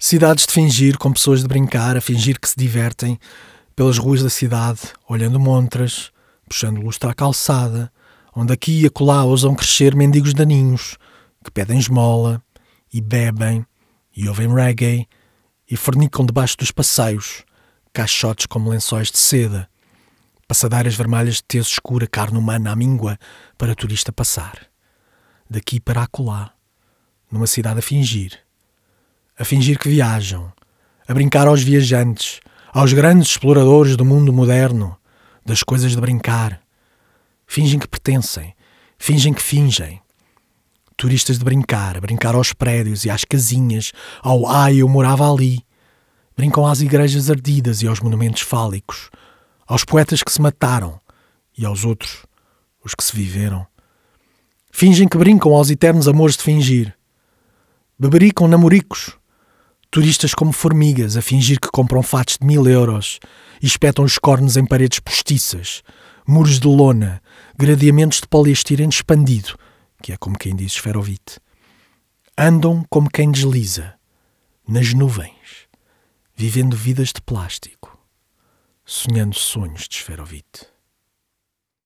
Cidades de fingir, com pessoas de brincar, a fingir que se divertem pelas ruas da cidade, olhando montras, puxando lustre à calçada, onde aqui e acolá ousam crescer mendigos daninhos, que pedem esmola, e bebem, e ouvem reggae, e fornicam debaixo dos passeios, caixotes como lençóis de seda, passadeiras vermelhas de tez escura, carne humana à míngua, para turista passar. Daqui para acolá, numa cidade a fingir a fingir que viajam, a brincar aos viajantes, aos grandes exploradores do mundo moderno, das coisas de brincar. Fingem que pertencem, fingem que fingem. Turistas de brincar, brincar aos prédios e às casinhas, ao ai, eu morava ali. Brincam às igrejas ardidas e aos monumentos fálicos, aos poetas que se mataram e aos outros, os que se viveram. Fingem que brincam aos eternos amores de fingir. Bebericam namoricos, Turistas como formigas a fingir que compram fatos de mil euros e espetam os cornos em paredes postiças, muros de lona, gradeamentos de poliestireno expandido, que é como quem diz esferovite. Andam como quem desliza, nas nuvens, vivendo vidas de plástico, sonhando sonhos de esferovite.